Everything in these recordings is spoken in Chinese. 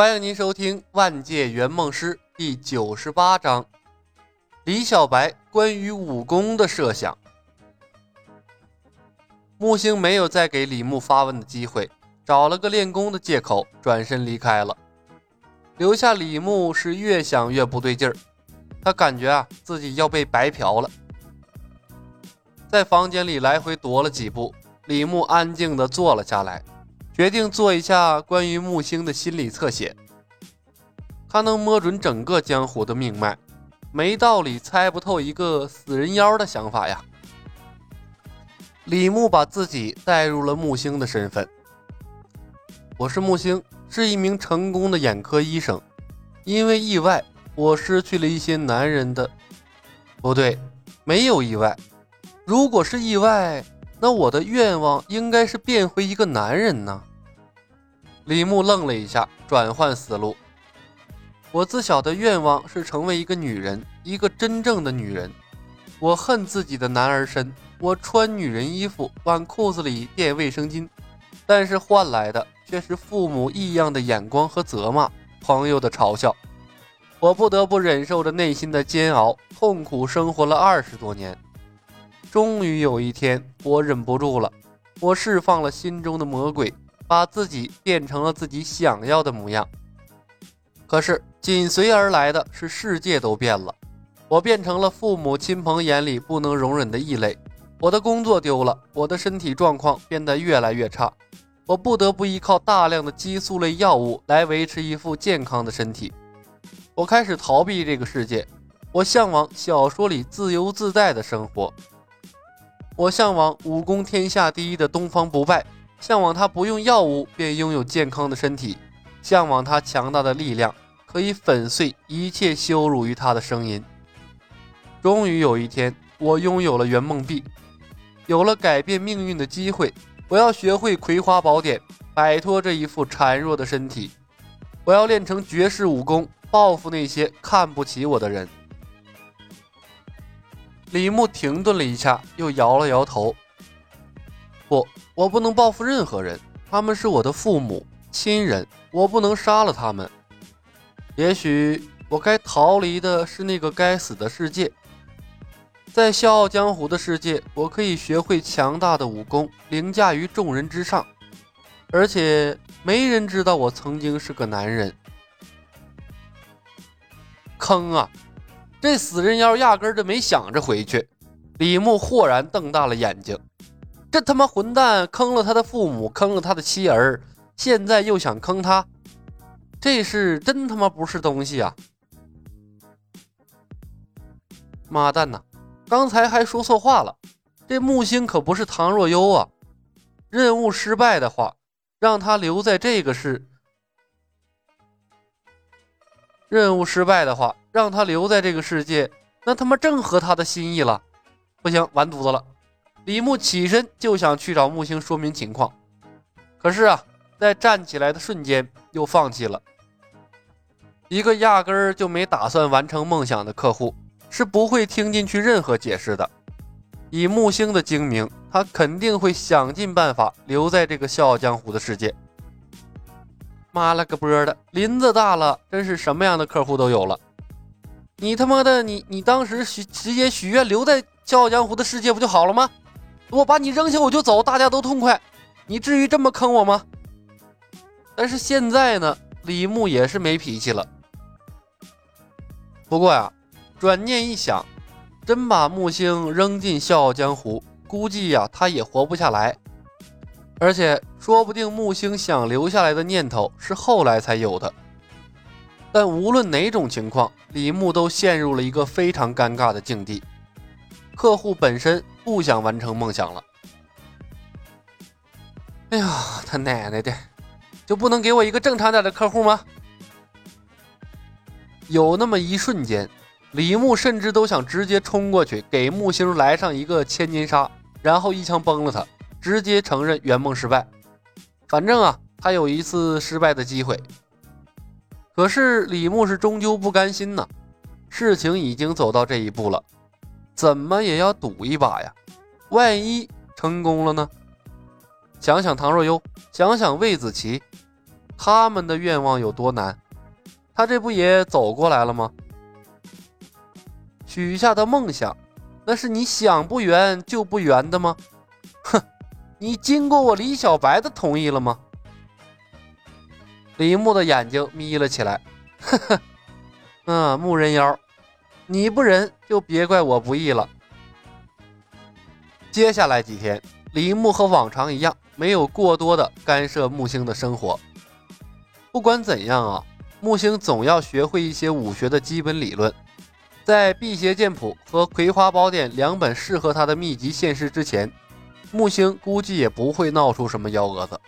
欢迎您收听《万界圆梦师》第九十八章：李小白关于武功的设想。木星没有再给李牧发问的机会，找了个练功的借口，转身离开了。留下李牧是越想越不对劲儿，他感觉啊自己要被白嫖了。在房间里来回踱了几步，李牧安静地坐了下来。决定做一下关于木星的心理侧写，他能摸准整个江湖的命脉，没道理猜不透一个死人妖的想法呀。李牧把自己带入了木星的身份，我是木星，是一名成功的眼科医生，因为意外，我失去了一些男人的，不对，没有意外，如果是意外，那我的愿望应该是变回一个男人呢。李牧愣了一下，转换思路。我自小的愿望是成为一个女人，一个真正的女人。我恨自己的男儿身，我穿女人衣服往裤子里垫卫生巾，但是换来的却是父母异样的眼光和责骂，朋友的嘲笑。我不得不忍受着内心的煎熬，痛苦生活了二十多年。终于有一天，我忍不住了，我释放了心中的魔鬼。把自己变成了自己想要的模样，可是紧随而来的是世界都变了，我变成了父母亲朋眼里不能容忍的异类，我的工作丢了，我的身体状况变得越来越差，我不得不依靠大量的激素类药物来维持一副健康的身体，我开始逃避这个世界，我向往小说里自由自在的生活，我向往武功天下第一的东方不败。向往他不用药物便拥有健康的身体，向往他强大的力量可以粉碎一切羞辱于他的声音。终于有一天，我拥有了圆梦币，有了改变命运的机会。我要学会葵花宝典，摆脱这一副孱弱的身体。我要练成绝世武功，报复那些看不起我的人。李牧停顿了一下，又摇了摇头。不，我不能报复任何人，他们是我的父母亲人，我不能杀了他们。也许我该逃离的是那个该死的世界，在笑傲江湖的世界，我可以学会强大的武功，凌驾于众人之上，而且没人知道我曾经是个男人。坑啊！这死人妖压根儿就没想着回去。李牧豁然瞪大了眼睛。这他妈混蛋坑了他的父母，坑了他的妻儿，现在又想坑他，这是真他妈不是东西啊！妈蛋呐，刚才还说错话了，这木星可不是唐若幽啊！任务失败的话，让他留在这个世；任务失败的话，让他留在这个世界，那他妈正合他的心意了。不行，完犊子了！李牧起身就想去找木星说明情况，可是啊，在站起来的瞬间又放弃了。一个压根儿就没打算完成梦想的客户，是不会听进去任何解释的。以木星的精明，他肯定会想尽办法留在这个笑傲江湖的世界。妈了个波的，林子大了，真是什么样的客户都有了。你他妈的，你你当时许直接许愿留在笑傲江湖的世界不就好了吗？我把你扔下我就走，大家都痛快。你至于这么坑我吗？但是现在呢，李牧也是没脾气了。不过呀，转念一想，真把木星扔进笑傲江湖，估计呀他也活不下来。而且说不定木星想留下来的念头是后来才有的。但无论哪种情况，李牧都陷入了一个非常尴尬的境地。客户本身。不想完成梦想了。哎呀，他奶奶的，就不能给我一个正常点的客户吗？有那么一瞬间，李牧甚至都想直接冲过去给木星来上一个千金杀，然后一枪崩了他，直接承认圆梦失败。反正啊，他有一次失败的机会。可是李牧是终究不甘心呐，事情已经走到这一步了。怎么也要赌一把呀！万一成功了呢？想想唐若幽，想想魏子琪，他们的愿望有多难，他这不也走过来了吗？许下的梦想，那是你想不圆就不圆的吗？哼，你经过我李小白的同意了吗？李牧的眼睛眯了起来，呵呵，嗯，木人妖，你不仁就别怪我不义了。接下来几天，李牧和往常一样，没有过多的干涉木星的生活。不管怎样啊，木星总要学会一些武学的基本理论。在《辟邪剑谱》和《葵花宝典》两本适合他的秘籍现世之前，木星估计也不会闹出什么幺蛾子。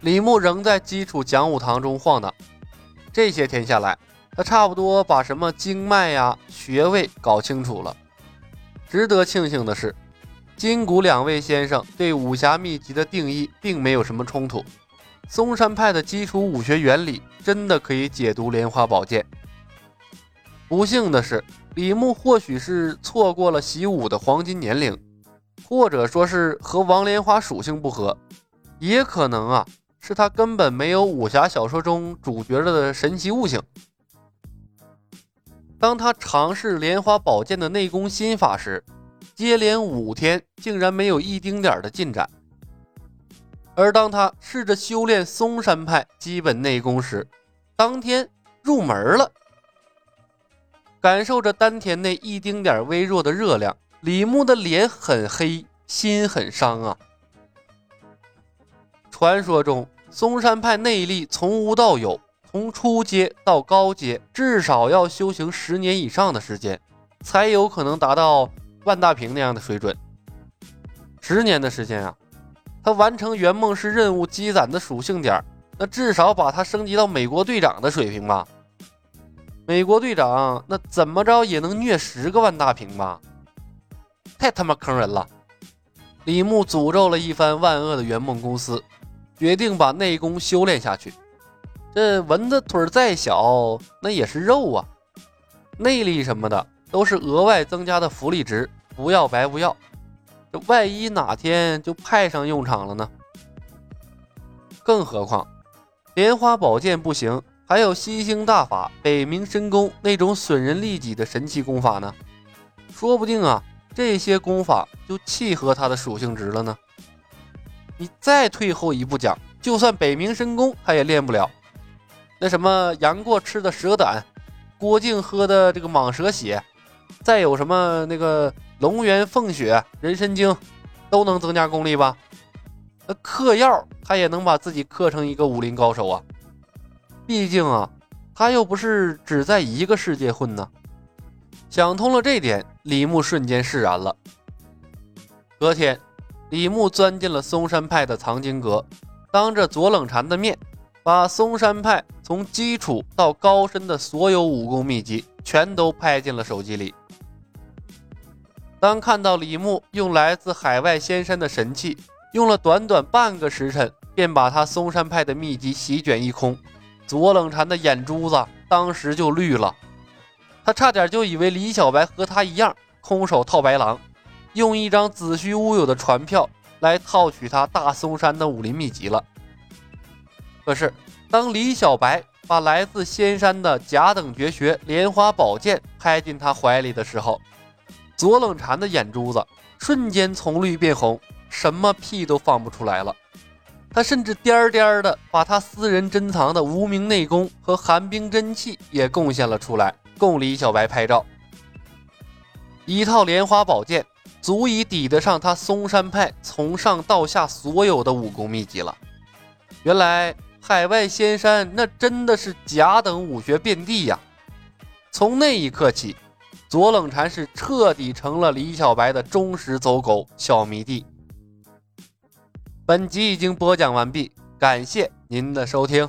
李牧仍在基础讲武堂中晃荡，这些天下来，他差不多把什么经脉呀、穴位搞清楚了。值得庆幸的是，金谷两位先生对武侠秘籍的定义并没有什么冲突。嵩山派的基础武学原理真的可以解读莲花宝剑。不幸的是，李牧或许是错过了习武的黄金年龄，或者说是和王莲花属性不合，也可能啊是他根本没有武侠小说中主角的神奇悟性。当他尝试莲花宝剑的内功心法时，接连五天竟然没有一丁点的进展。而当他试着修炼嵩山派基本内功时，当天入门了。感受着丹田内一丁点微弱的热量，李牧的脸很黑，心很伤啊。传说中，嵩山派内力从无到有，从初阶到高阶，至少要修行十年以上的时间，才有可能达到万大平那样的水准。十年的时间啊！他完成圆梦师任务积攒的属性点，那至少把他升级到美国队长的水平吧。美国队长那怎么着也能虐十个万大平吧？太他妈坑人了！李牧诅咒了一番万恶的圆梦公司，决定把内功修炼下去。这蚊子腿再小，那也是肉啊！内力什么的都是额外增加的福利值，不要白不要。这万一哪天就派上用场了呢？更何况，莲花宝剑不行，还有吸星大法、北冥神功那种损人利己的神奇功法呢。说不定啊，这些功法就契合他的属性值了呢。你再退后一步讲，就算北冥神功他也练不了。那什么杨过吃的蛇胆，郭靖喝的这个蟒蛇血，再有什么那个。龙元凤血、人参精都能增加功力吧？那嗑药他也能把自己嗑成一个武林高手啊！毕竟啊，他又不是只在一个世界混呢。想通了这点，李牧瞬间释然了。隔天，李牧钻进了嵩山派的藏经阁，当着左冷禅的面，把嵩山派从基础到高深的所有武功秘籍全都拍进了手机里。当看到李牧用来自海外仙山的神器，用了短短半个时辰，便把他嵩山派的秘籍席卷一空，左冷禅的眼珠子当时就绿了，他差点就以为李小白和他一样空手套白狼，用一张子虚乌有的船票来套取他大嵩山的武林秘籍了。可是，当李小白把来自仙山的甲等绝学莲花宝剑拍进他怀里的时候，左冷禅的眼珠子瞬间从绿变红，什么屁都放不出来了。他甚至颠颠的把他私人珍藏的无名内功和寒冰真气也贡献了出来，供李小白拍照。一套莲花宝剑足以抵得上他嵩山派从上到下所有的武功秘籍了。原来海外仙山那真的是甲等武学遍地呀！从那一刻起。左冷禅是彻底成了李小白的忠实走狗、小迷弟。本集已经播讲完毕，感谢您的收听。